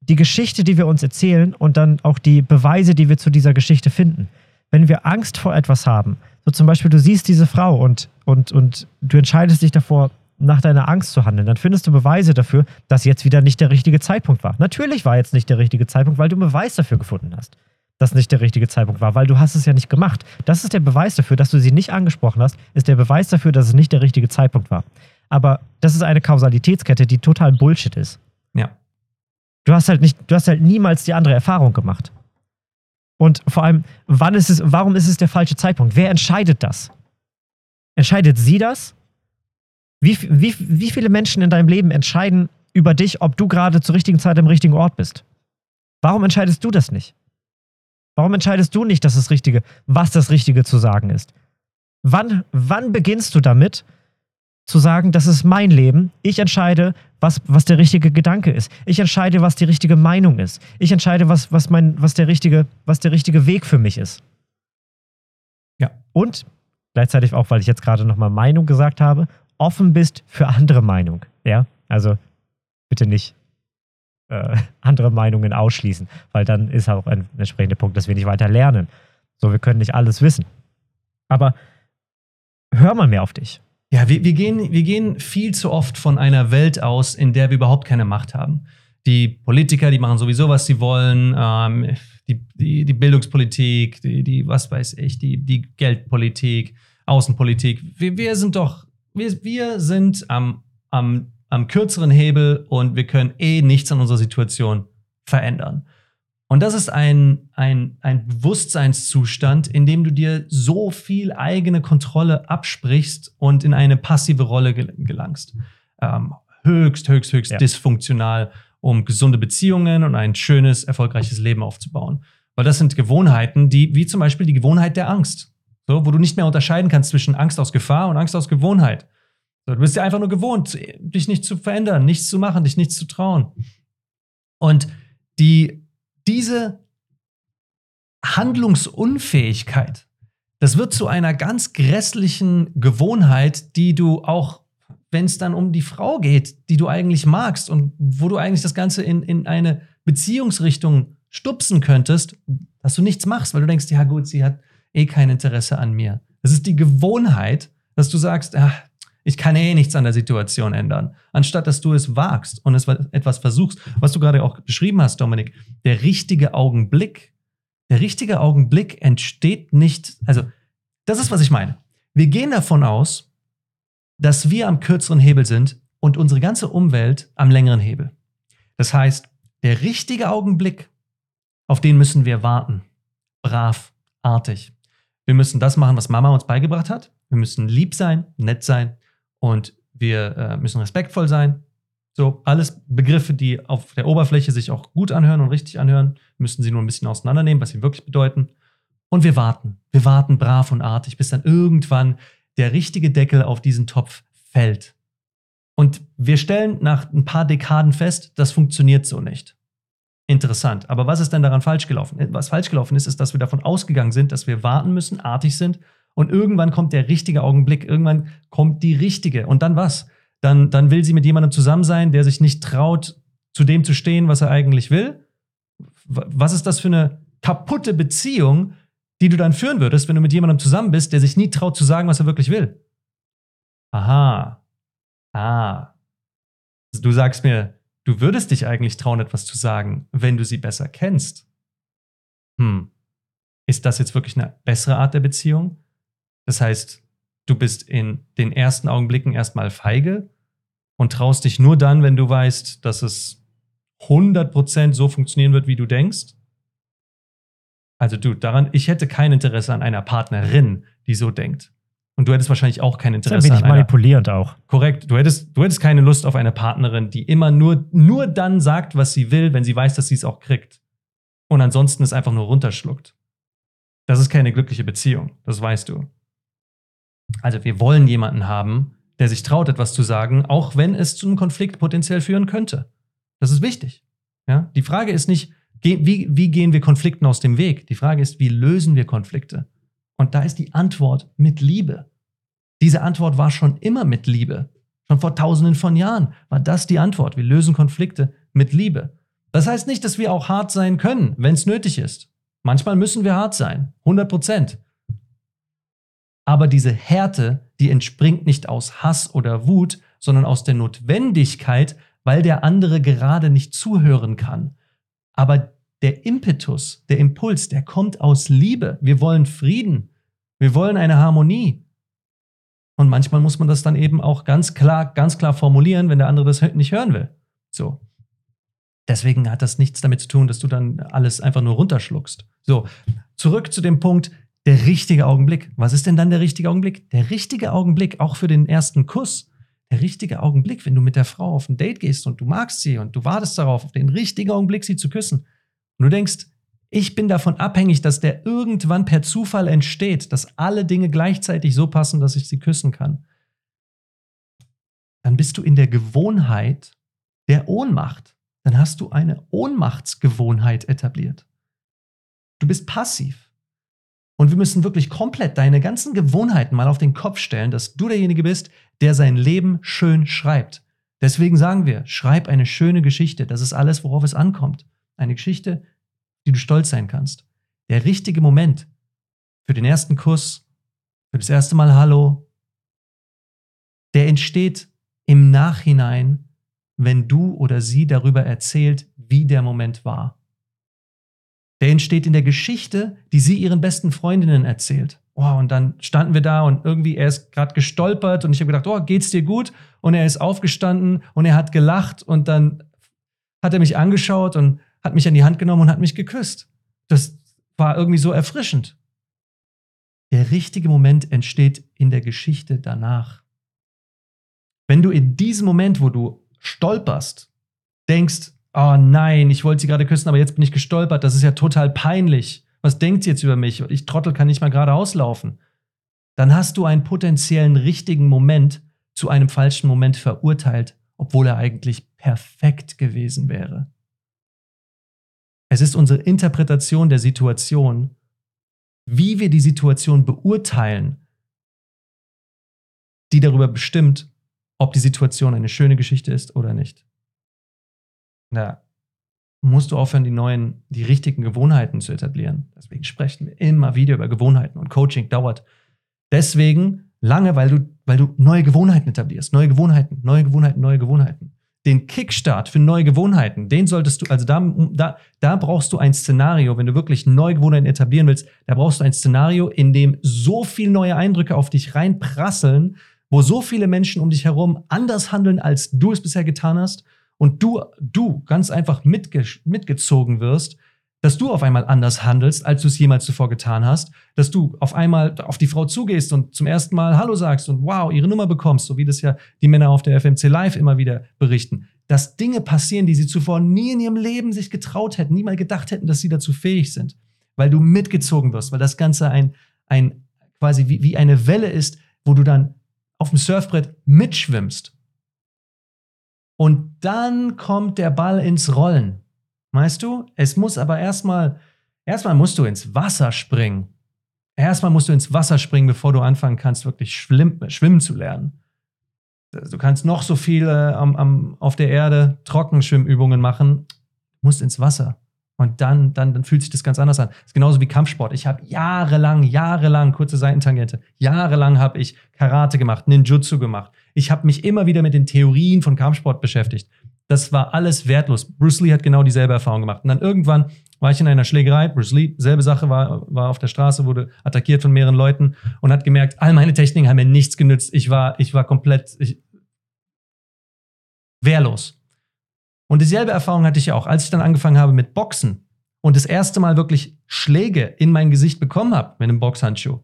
die Geschichte, die wir uns erzählen und dann auch die Beweise, die wir zu dieser Geschichte finden. Wenn wir Angst vor etwas haben, so zum Beispiel, du siehst diese Frau und, und, und du entscheidest dich davor, nach deiner Angst zu handeln, dann findest du Beweise dafür, dass jetzt wieder nicht der richtige Zeitpunkt war. Natürlich war jetzt nicht der richtige Zeitpunkt, weil du einen Beweis dafür gefunden hast, dass nicht der richtige Zeitpunkt war, weil du hast es ja nicht gemacht. Das ist der Beweis dafür, dass du sie nicht angesprochen hast, ist der Beweis dafür, dass es nicht der richtige Zeitpunkt war. Aber das ist eine Kausalitätskette, die total Bullshit ist. Ja. Du hast halt nicht, du hast halt niemals die andere Erfahrung gemacht. Und vor allem, wann ist es, warum ist es der falsche Zeitpunkt? Wer entscheidet das? Entscheidet sie das? Wie, wie, wie viele Menschen in deinem Leben entscheiden über dich, ob du gerade zur richtigen Zeit am richtigen Ort bist? Warum entscheidest du das nicht? Warum entscheidest du nicht, dass das Richtige, was das Richtige zu sagen ist? Wann, wann beginnst du damit, zu sagen, das ist mein Leben. Ich entscheide, was, was der richtige Gedanke ist. Ich entscheide, was die richtige Meinung ist. Ich entscheide, was, was, mein, was, der, richtige, was der richtige Weg für mich ist. Ja. Und gleichzeitig auch, weil ich jetzt gerade nochmal Meinung gesagt habe, offen bist für andere Meinung. Ja, also bitte nicht äh, andere Meinungen ausschließen, weil dann ist auch ein entsprechender Punkt, dass wir nicht weiter lernen. So, wir können nicht alles wissen. Aber hör mal mehr auf dich. Ja, wir, wir, gehen, wir gehen viel zu oft von einer Welt aus, in der wir überhaupt keine Macht haben. Die Politiker, die machen sowieso, was sie wollen. Ähm, die, die, die Bildungspolitik, die, die, was weiß ich, die, die Geldpolitik, Außenpolitik. Wir, wir sind doch, wir, wir sind am, am, am kürzeren Hebel und wir können eh nichts an unserer Situation verändern. Und das ist ein, ein, ein Bewusstseinszustand, in dem du dir so viel eigene Kontrolle absprichst und in eine passive Rolle gelangst. Ähm, höchst, höchst, höchst ja. dysfunktional, um gesunde Beziehungen und ein schönes, erfolgreiches Leben aufzubauen. Weil das sind Gewohnheiten, die, wie zum Beispiel die Gewohnheit der Angst. So, wo du nicht mehr unterscheiden kannst zwischen Angst aus Gefahr und Angst aus Gewohnheit. So, du bist ja einfach nur gewohnt, dich nicht zu verändern, nichts zu machen, dich nichts zu trauen. Und die, diese Handlungsunfähigkeit, das wird zu einer ganz grässlichen Gewohnheit, die du auch, wenn es dann um die Frau geht, die du eigentlich magst und wo du eigentlich das Ganze in, in eine Beziehungsrichtung stupsen könntest, dass du nichts machst, weil du denkst, ja gut, sie hat eh kein Interesse an mir. Das ist die Gewohnheit, dass du sagst, ach, ich kann eh nichts an der Situation ändern. Anstatt dass du es wagst und es etwas versuchst, was du gerade auch beschrieben hast, Dominik, der richtige Augenblick, der richtige Augenblick entsteht nicht, also das ist, was ich meine. Wir gehen davon aus, dass wir am kürzeren Hebel sind und unsere ganze Umwelt am längeren Hebel. Das heißt, der richtige Augenblick, auf den müssen wir warten. Brav, artig. Wir müssen das machen, was Mama uns beigebracht hat. Wir müssen lieb sein, nett sein und wir äh, müssen respektvoll sein. So, alles Begriffe, die auf der Oberfläche sich auch gut anhören und richtig anhören, müssen sie nur ein bisschen auseinandernehmen, was sie wirklich bedeuten. Und wir warten. Wir warten brav und artig, bis dann irgendwann der richtige Deckel auf diesen Topf fällt. Und wir stellen nach ein paar Dekaden fest, das funktioniert so nicht interessant. Aber was ist denn daran falsch gelaufen? Was falsch gelaufen ist, ist, dass wir davon ausgegangen sind, dass wir warten müssen, artig sind und irgendwann kommt der richtige Augenblick, irgendwann kommt die richtige. Und dann was? Dann, dann will sie mit jemandem zusammen sein, der sich nicht traut, zu dem zu stehen, was er eigentlich will. Was ist das für eine kaputte Beziehung, die du dann führen würdest, wenn du mit jemandem zusammen bist, der sich nie traut zu sagen, was er wirklich will? Aha. Ah. Du sagst mir, Du würdest dich eigentlich trauen, etwas zu sagen, wenn du sie besser kennst. Hm. Ist das jetzt wirklich eine bessere Art der Beziehung? Das heißt, du bist in den ersten Augenblicken erstmal feige und traust dich nur dann, wenn du weißt, dass es 100% so funktionieren wird, wie du denkst? Also du, daran, ich hätte kein Interesse an einer Partnerin, die so denkt. Und du hättest wahrscheinlich auch kein Interesse. Das ist ein wenig manipulierend auch. Korrekt. Du hättest, du hättest keine Lust auf eine Partnerin, die immer nur, nur dann sagt, was sie will, wenn sie weiß, dass sie es auch kriegt. Und ansonsten es einfach nur runterschluckt. Das ist keine glückliche Beziehung. Das weißt du. Also wir wollen jemanden haben, der sich traut, etwas zu sagen, auch wenn es zu einem Konflikt potenziell führen könnte. Das ist wichtig. Ja? Die Frage ist nicht, wie, wie gehen wir Konflikten aus dem Weg? Die Frage ist, wie lösen wir Konflikte? Und da ist die Antwort mit Liebe. Diese Antwort war schon immer mit Liebe. Schon vor tausenden von Jahren war das die Antwort. Wir lösen Konflikte mit Liebe. Das heißt nicht, dass wir auch hart sein können, wenn es nötig ist. Manchmal müssen wir hart sein, 100 Prozent. Aber diese Härte, die entspringt nicht aus Hass oder Wut, sondern aus der Notwendigkeit, weil der andere gerade nicht zuhören kann. Aber der Impetus, der Impuls, der kommt aus Liebe. Wir wollen Frieden. Wir wollen eine Harmonie. Und manchmal muss man das dann eben auch ganz klar, ganz klar formulieren, wenn der andere das nicht hören will. So. Deswegen hat das nichts damit zu tun, dass du dann alles einfach nur runterschluckst. So, zurück zu dem Punkt, der richtige Augenblick. Was ist denn dann der richtige Augenblick? Der richtige Augenblick, auch für den ersten Kuss. Der richtige Augenblick, wenn du mit der Frau auf ein Date gehst und du magst sie und du wartest darauf, auf den richtigen Augenblick, sie zu küssen. Und du denkst, ich bin davon abhängig, dass der irgendwann per Zufall entsteht, dass alle Dinge gleichzeitig so passen, dass ich sie küssen kann. Dann bist du in der Gewohnheit der Ohnmacht. Dann hast du eine Ohnmachtsgewohnheit etabliert. Du bist passiv. Und wir müssen wirklich komplett deine ganzen Gewohnheiten mal auf den Kopf stellen, dass du derjenige bist, der sein Leben schön schreibt. Deswegen sagen wir, schreib eine schöne Geschichte. Das ist alles, worauf es ankommt. Eine Geschichte, die du stolz sein kannst. Der richtige Moment, für den ersten Kuss, für das erste Mal Hallo, der entsteht im Nachhinein, wenn du oder sie darüber erzählt, wie der Moment war. Der entsteht in der Geschichte, die sie ihren besten Freundinnen erzählt. Oh, und dann standen wir da und irgendwie, er ist gerade gestolpert und ich habe gedacht, oh, geht's dir gut? Und er ist aufgestanden und er hat gelacht und dann hat er mich angeschaut und hat mich an die Hand genommen und hat mich geküsst. Das war irgendwie so erfrischend. Der richtige Moment entsteht in der Geschichte danach. Wenn du in diesem Moment, wo du stolperst, denkst, oh nein, ich wollte sie gerade küssen, aber jetzt bin ich gestolpert, das ist ja total peinlich. Was denkt sie jetzt über mich? Ich Trottel kann nicht mal gerade auslaufen. Dann hast du einen potenziellen richtigen Moment zu einem falschen Moment verurteilt, obwohl er eigentlich perfekt gewesen wäre. Es ist unsere Interpretation der Situation, wie wir die Situation beurteilen, die darüber bestimmt, ob die Situation eine schöne Geschichte ist oder nicht. Da musst du aufhören, die neuen, die richtigen Gewohnheiten zu etablieren. Deswegen sprechen wir immer wieder über Gewohnheiten und Coaching dauert deswegen lange, weil du, weil du neue Gewohnheiten etablierst. Neue Gewohnheiten, neue Gewohnheiten, neue Gewohnheiten den Kickstart für neue Gewohnheiten, den solltest du, also da, da, da brauchst du ein Szenario, wenn du wirklich neue Gewohnheiten etablieren willst, da brauchst du ein Szenario, in dem so viele neue Eindrücke auf dich reinprasseln, wo so viele Menschen um dich herum anders handeln, als du es bisher getan hast und du, du ganz einfach mitge mitgezogen wirst, dass du auf einmal anders handelst, als du es jemals zuvor getan hast, dass du auf einmal auf die Frau zugehst und zum ersten Mal Hallo sagst und wow, ihre Nummer bekommst, so wie das ja die Männer auf der FMC Live immer wieder berichten. Dass Dinge passieren, die sie zuvor nie in ihrem Leben sich getraut hätten, nie mal gedacht hätten, dass sie dazu fähig sind. Weil du mitgezogen wirst, weil das Ganze ein, ein quasi wie, wie eine Welle ist, wo du dann auf dem Surfbrett mitschwimmst. Und dann kommt der Ball ins Rollen. Weißt du? Es muss aber erstmal, erstmal musst du ins Wasser springen. Erstmal musst du ins Wasser springen, bevor du anfangen kannst, wirklich schlimm, schwimmen zu lernen. Du kannst noch so viele am, am, auf der Erde Trockenschwimmübungen machen, musst ins Wasser. Und dann, dann, dann fühlt sich das ganz anders an. Das ist genauso wie Kampfsport. Ich habe jahrelang, jahrelang, kurze Seitentangente, jahrelang habe ich Karate gemacht, Ninjutsu gemacht. Ich habe mich immer wieder mit den Theorien von Kampfsport beschäftigt das war alles wertlos. Bruce Lee hat genau dieselbe Erfahrung gemacht. Und dann irgendwann war ich in einer Schlägerei. Bruce Lee, selbe Sache, war, war auf der Straße, wurde attackiert von mehreren Leuten und hat gemerkt, all meine Techniken haben mir nichts genützt. Ich war, ich war komplett ich, wehrlos. Und dieselbe Erfahrung hatte ich auch, als ich dann angefangen habe mit Boxen und das erste Mal wirklich Schläge in mein Gesicht bekommen habe mit einem Boxhandschuh.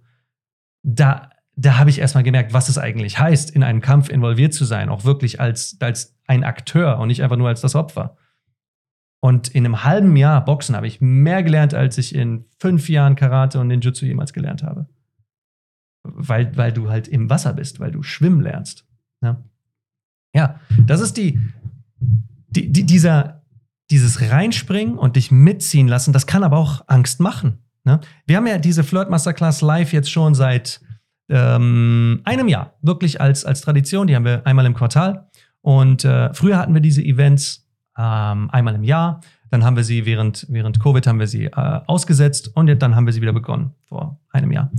Da, da habe ich erstmal gemerkt, was es eigentlich heißt, in einem Kampf involviert zu sein, auch wirklich als, als ein Akteur und nicht einfach nur als das Opfer. Und in einem halben Jahr Boxen habe ich mehr gelernt, als ich in fünf Jahren Karate und Ninjutsu jemals gelernt habe. Weil, weil du halt im Wasser bist, weil du schwimmen lernst. Ja, ne? ja das ist die, die, die, dieser, dieses Reinspringen und dich mitziehen lassen, das kann aber auch Angst machen. Ne? Wir haben ja diese Flirt Masterclass live jetzt schon seit ähm, einem Jahr, wirklich als, als Tradition. Die haben wir einmal im Quartal. Und äh, früher hatten wir diese Events ähm, einmal im Jahr. Dann haben wir sie während, während Covid haben wir sie äh, ausgesetzt und dann haben wir sie wieder begonnen vor einem Jahr.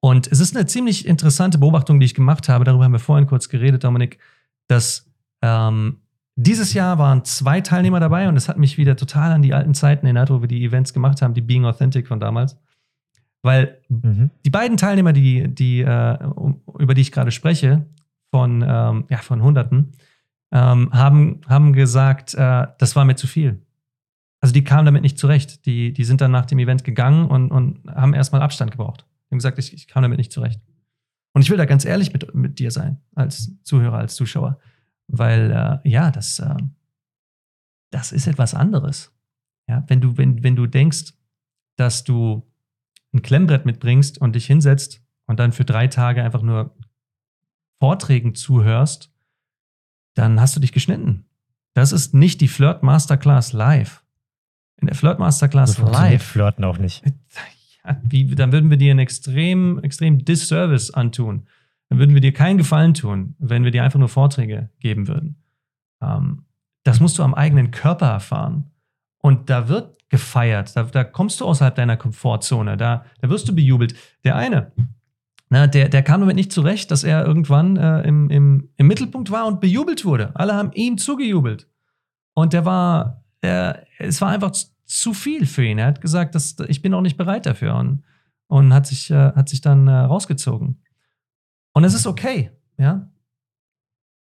Und es ist eine ziemlich interessante Beobachtung, die ich gemacht habe. Darüber haben wir vorhin kurz geredet, Dominik, dass ähm, dieses Jahr waren zwei Teilnehmer dabei und es hat mich wieder total an die alten Zeiten erinnert, wo wir die Events gemacht haben, die Being Authentic von damals. Weil mhm. die beiden Teilnehmer, die, die, äh, über die ich gerade spreche, von, ähm, ja, von Hunderten, ähm, haben, haben gesagt, äh, das war mir zu viel. Also die kamen damit nicht zurecht. Die, die sind dann nach dem Event gegangen und, und haben erstmal Abstand gebraucht. Die haben gesagt, ich, ich kam damit nicht zurecht. Und ich will da ganz ehrlich mit, mit dir sein, als Zuhörer, als Zuschauer. Weil, äh, ja, das, äh, das ist etwas anderes. Ja, wenn du, wenn, wenn du denkst, dass du ein Klemmbrett mitbringst und dich hinsetzt und dann für drei Tage einfach nur Vorträgen zuhörst, dann hast du dich geschnitten. Das ist nicht die Flirt Masterclass live. In der Flirt Masterclass so live. Flirten auch nicht. *laughs* Ja, wie, dann würden wir dir einen extrem, extrem Disservice antun. Dann würden wir dir keinen Gefallen tun, wenn wir dir einfach nur Vorträge geben würden. Ähm, das musst du am eigenen Körper erfahren. Und da wird gefeiert. Da, da kommst du außerhalb deiner Komfortzone. Da, da wirst du bejubelt. Der eine, na, der, der kam damit nicht zurecht, dass er irgendwann äh, im, im, im Mittelpunkt war und bejubelt wurde. Alle haben ihm zugejubelt. Und der war, er, es war einfach zu viel für ihn. Er hat gesagt, dass, ich bin auch nicht bereit dafür und, und hat, sich, äh, hat sich dann äh, rausgezogen. Und es ist okay, ja.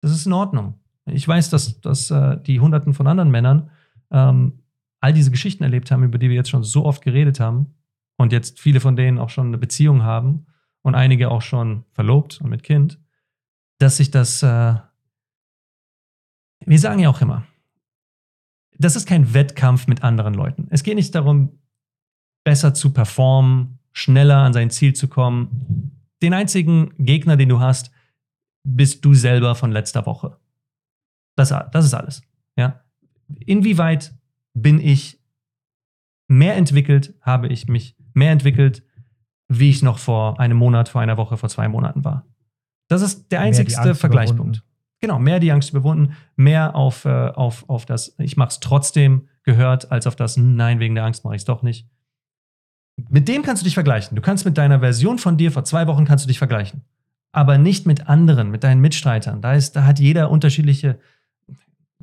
Das ist in Ordnung. Ich weiß, dass, dass äh, die Hunderten von anderen Männern ähm, all diese Geschichten erlebt haben, über die wir jetzt schon so oft geredet haben und jetzt viele von denen auch schon eine Beziehung haben und einige auch schon verlobt und mit Kind, dass sich das, äh, wir sagen ja auch immer, das ist kein Wettkampf mit anderen Leuten. Es geht nicht darum, besser zu performen, schneller an sein Ziel zu kommen. Den einzigen Gegner, den du hast, bist du selber von letzter Woche. Das, das ist alles. Ja? Inwieweit bin ich mehr entwickelt, habe ich mich mehr entwickelt, wie ich noch vor einem Monat, vor einer Woche, vor zwei Monaten war. Das ist der einzigste Vergleichspunkt. Überwunden. Genau, mehr die Angst überwunden, mehr auf, äh, auf, auf das, ich mache es trotzdem gehört, als auf das, nein, wegen der Angst mache ich es doch nicht. Mit dem kannst du dich vergleichen. Du kannst mit deiner Version von dir vor zwei Wochen kannst du dich vergleichen. Aber nicht mit anderen, mit deinen Mitstreitern. Da, ist, da hat jeder unterschiedliche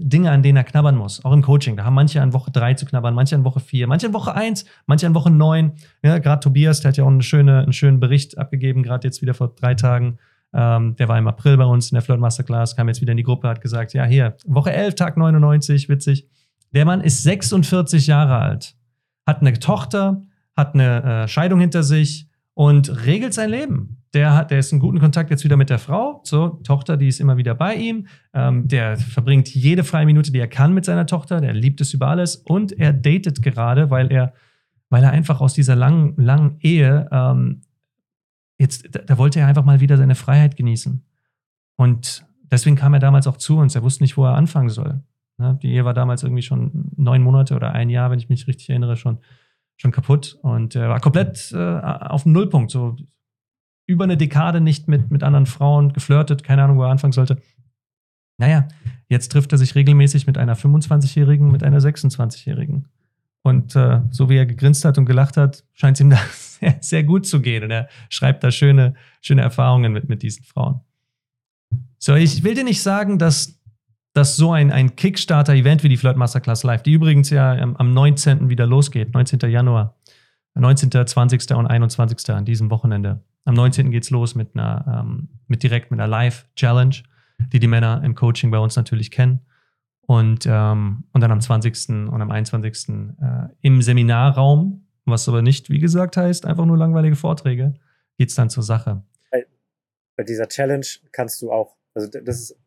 Dinge, an denen er knabbern muss. Auch im Coaching. Da haben manche an Woche drei zu knabbern, manche an Woche vier, manche an Woche eins, manche an Woche neun. Ja, gerade Tobias, der hat ja auch eine schöne, einen schönen Bericht abgegeben, gerade jetzt wieder vor drei Tagen. Ähm, der war im April bei uns in der Flirt Masterclass, kam jetzt wieder in die Gruppe, hat gesagt, ja, hier, Woche 11, Tag 99, witzig. Der Mann ist 46 Jahre alt, hat eine Tochter, hat eine äh, Scheidung hinter sich und regelt sein Leben. Der, hat, der ist in guten Kontakt jetzt wieder mit der Frau, so, Tochter, die ist immer wieder bei ihm. Ähm, der verbringt jede freie Minute, die er kann mit seiner Tochter. Der liebt es über alles und er datet gerade, weil er, weil er einfach aus dieser langen, langen Ehe ähm, jetzt, da, da wollte er einfach mal wieder seine Freiheit genießen. Und deswegen kam er damals auch zu uns. Er wusste nicht, wo er anfangen soll. Ne? Die Ehe war damals irgendwie schon neun Monate oder ein Jahr, wenn ich mich richtig erinnere, schon, schon kaputt. Und er war komplett äh, auf dem Nullpunkt. So über eine Dekade nicht mit, mit anderen Frauen geflirtet, keine Ahnung, wo er anfangen sollte. Naja, jetzt trifft er sich regelmäßig mit einer 25-Jährigen, mit einer 26-Jährigen. Und äh, so wie er gegrinst hat und gelacht hat, scheint es ihm *laughs* da sehr, sehr, gut zu gehen. Und er schreibt da schöne, schöne Erfahrungen mit, mit diesen Frauen. So, ich will dir nicht sagen, dass, dass so ein, ein Kickstarter-Event wie die Flirt Masterclass Live, die übrigens ja am, am 19. wieder losgeht, 19. Januar, 19., 20. und 21. an diesem Wochenende. Am 19. geht es los mit einer, ähm, mit direkt mit einer Live-Challenge, die die Männer im Coaching bei uns natürlich kennen. Und, ähm, und dann am 20. und am 21. Äh, im Seminarraum, was aber nicht, wie gesagt, heißt, einfach nur langweilige Vorträge, geht es dann zur Sache. Bei, dieser Challenge kannst du auch, also das ist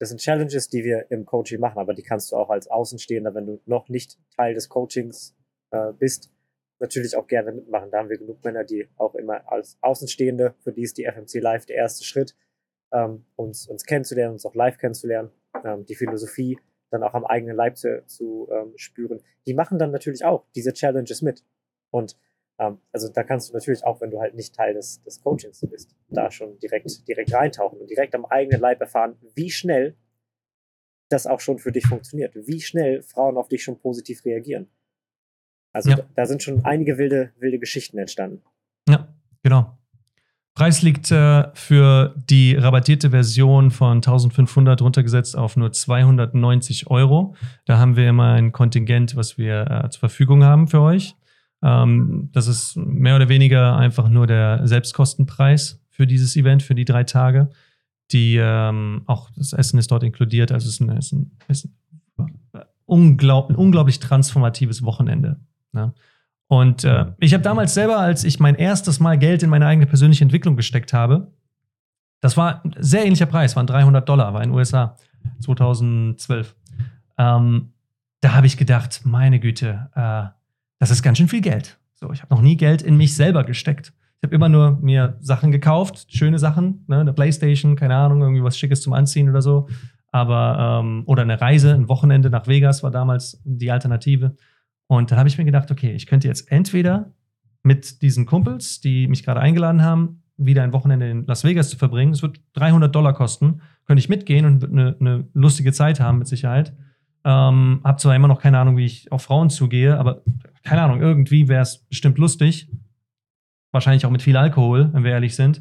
das sind Challenges, die wir im Coaching machen, aber die kannst du auch als Außenstehender, wenn du noch nicht Teil des Coachings äh, bist, natürlich auch gerne mitmachen. Da haben wir genug Männer, die auch immer als Außenstehende, für die ist die FMC Live der erste Schritt, ähm, uns, uns kennenzulernen, uns auch live kennenzulernen, ähm, die Philosophie dann auch am eigenen Leib zu, zu ähm, spüren. Die machen dann natürlich auch diese Challenges mit. Und ähm, also da kannst du natürlich auch, wenn du halt nicht Teil des, des Coachings bist, da schon direkt, direkt reintauchen und direkt am eigenen Leib erfahren, wie schnell das auch schon für dich funktioniert, wie schnell Frauen auf dich schon positiv reagieren. Also ja. da, da sind schon einige wilde, wilde Geschichten entstanden. Ja, genau. Preis liegt äh, für die rabattierte Version von 1500 runtergesetzt auf nur 290 Euro. Da haben wir immer ein Kontingent, was wir äh, zur Verfügung haben für euch. Ähm, das ist mehr oder weniger einfach nur der Selbstkostenpreis für dieses Event, für die drei Tage. Die ähm, auch das Essen ist dort inkludiert. Also es ist ein, ist ein, ist ein unglaublich, unglaublich transformatives Wochenende. Ne? Und äh, ich habe damals selber, als ich mein erstes Mal Geld in meine eigene persönliche Entwicklung gesteckt habe, das war ein sehr ähnlicher Preis, waren 300 Dollar, war in den USA 2012. Ähm, da habe ich gedacht, meine Güte, äh, das ist ganz schön viel Geld. So, ich habe noch nie Geld in mich selber gesteckt. Ich habe immer nur mir Sachen gekauft, schöne Sachen, ne, eine Playstation, keine Ahnung, irgendwie was Schickes zum Anziehen oder so. Aber, ähm, oder eine Reise, ein Wochenende nach Vegas war damals die Alternative. Und da habe ich mir gedacht, okay, ich könnte jetzt entweder mit diesen Kumpels, die mich gerade eingeladen haben, wieder ein Wochenende in Las Vegas zu verbringen. Es wird 300 Dollar kosten. Könnte ich mitgehen und eine, eine lustige Zeit haben, mit Sicherheit. Ähm, hab zwar immer noch keine Ahnung, wie ich auf Frauen zugehe, aber keine Ahnung, irgendwie wäre es bestimmt lustig. Wahrscheinlich auch mit viel Alkohol, wenn wir ehrlich sind,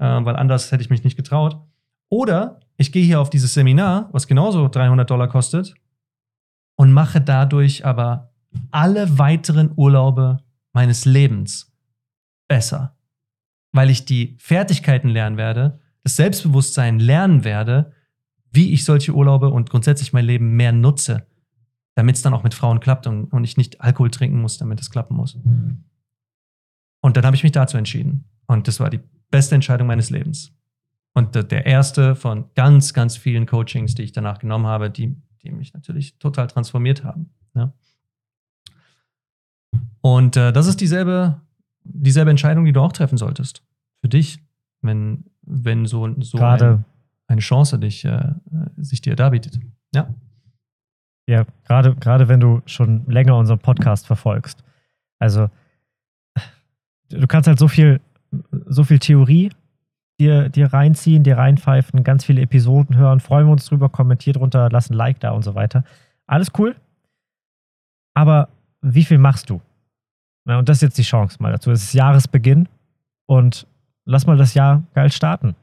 äh, weil anders hätte ich mich nicht getraut. Oder ich gehe hier auf dieses Seminar, was genauso 300 Dollar kostet, und mache dadurch aber alle weiteren Urlaube meines Lebens besser. Weil ich die Fertigkeiten lernen werde, das Selbstbewusstsein lernen werde, wie ich solche Urlaube und grundsätzlich mein Leben mehr nutze, damit es dann auch mit Frauen klappt und, und ich nicht Alkohol trinken muss, damit es klappen muss. Und dann habe ich mich dazu entschieden. Und das war die beste Entscheidung meines Lebens. Und der erste von ganz, ganz vielen Coachings, die ich danach genommen habe, die, die mich natürlich total transformiert haben. Ja. Und äh, das ist dieselbe, dieselbe Entscheidung, die du auch treffen solltest. Für dich, wenn, wenn so, so Gerade, ein, eine Chance dich, äh, sich dir darbietet. Ja. ja, gerade, gerade wenn du schon länger unseren Podcast verfolgst. Also, du kannst halt so viel, so viel Theorie dir, dir reinziehen, dir reinpfeifen, ganz viele Episoden hören, freuen wir uns drüber, kommentiert drunter, lass ein Like da und so weiter. Alles cool. Aber wie viel machst du? Und das ist jetzt die Chance mal dazu. Es ist Jahresbeginn und lass mal das Jahr geil starten.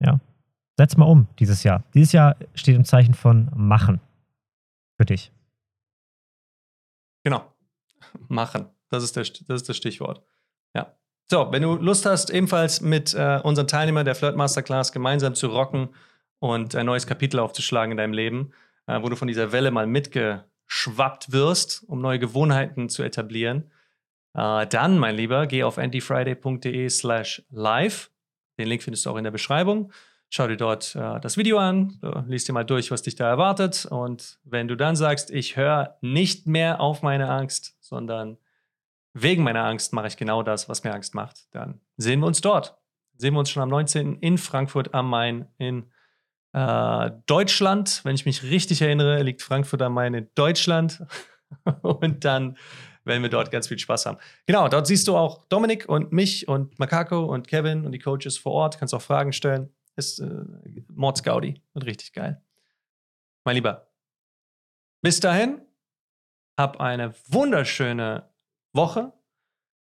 Ja. Setz mal um dieses Jahr. Dieses Jahr steht im Zeichen von machen. Für dich. Genau. Machen. Das ist, der, das ist das Stichwort. Ja. So, wenn du Lust hast, ebenfalls mit äh, unseren Teilnehmern der Flirt Masterclass gemeinsam zu rocken und ein neues Kapitel aufzuschlagen in deinem Leben, äh, wo du von dieser Welle mal mitgeschwappt wirst, um neue Gewohnheiten zu etablieren, äh, dann, mein Lieber, geh auf andyfriday.de slash live. Den Link findest du auch in der Beschreibung. Schau dir dort äh, das Video an, liest dir mal durch, was dich da erwartet. Und wenn du dann sagst, ich höre nicht mehr auf meine Angst, sondern wegen meiner Angst mache ich genau das, was mir Angst macht, dann sehen wir uns dort. Sehen wir uns schon am 19. in Frankfurt am Main in äh, Deutschland. Wenn ich mich richtig erinnere, liegt Frankfurt am Main in Deutschland. *laughs* und dann werden wir dort ganz viel Spaß haben. Genau, dort siehst du auch Dominik und mich und Makako und Kevin und die Coaches vor Ort. Kannst auch Fragen stellen. Ist äh, Mords Gaudi. Wird richtig geil. Mein Lieber, bis dahin, hab eine wunderschöne Woche.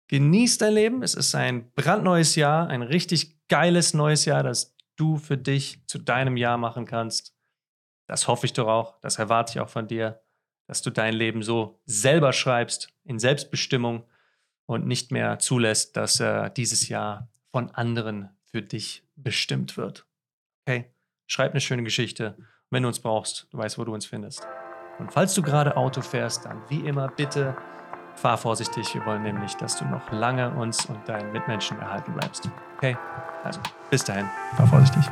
Genieß dein Leben. Es ist ein brandneues Jahr, ein richtig geiles neues Jahr, das du für dich zu deinem Jahr machen kannst. Das hoffe ich doch auch. Das erwarte ich auch von dir, dass du dein Leben so selber schreibst, in Selbstbestimmung und nicht mehr zulässt, dass äh, dieses Jahr von anderen für dich bestimmt wird. Okay? Schreib eine schöne Geschichte. Und wenn du uns brauchst, du weißt, wo du uns findest. Und falls du gerade Auto fährst, dann wie immer bitte fahr vorsichtig. Wir wollen nämlich, dass du noch lange uns und deinen Mitmenschen erhalten bleibst. Okay? Also, bis dahin, fahr vorsichtig.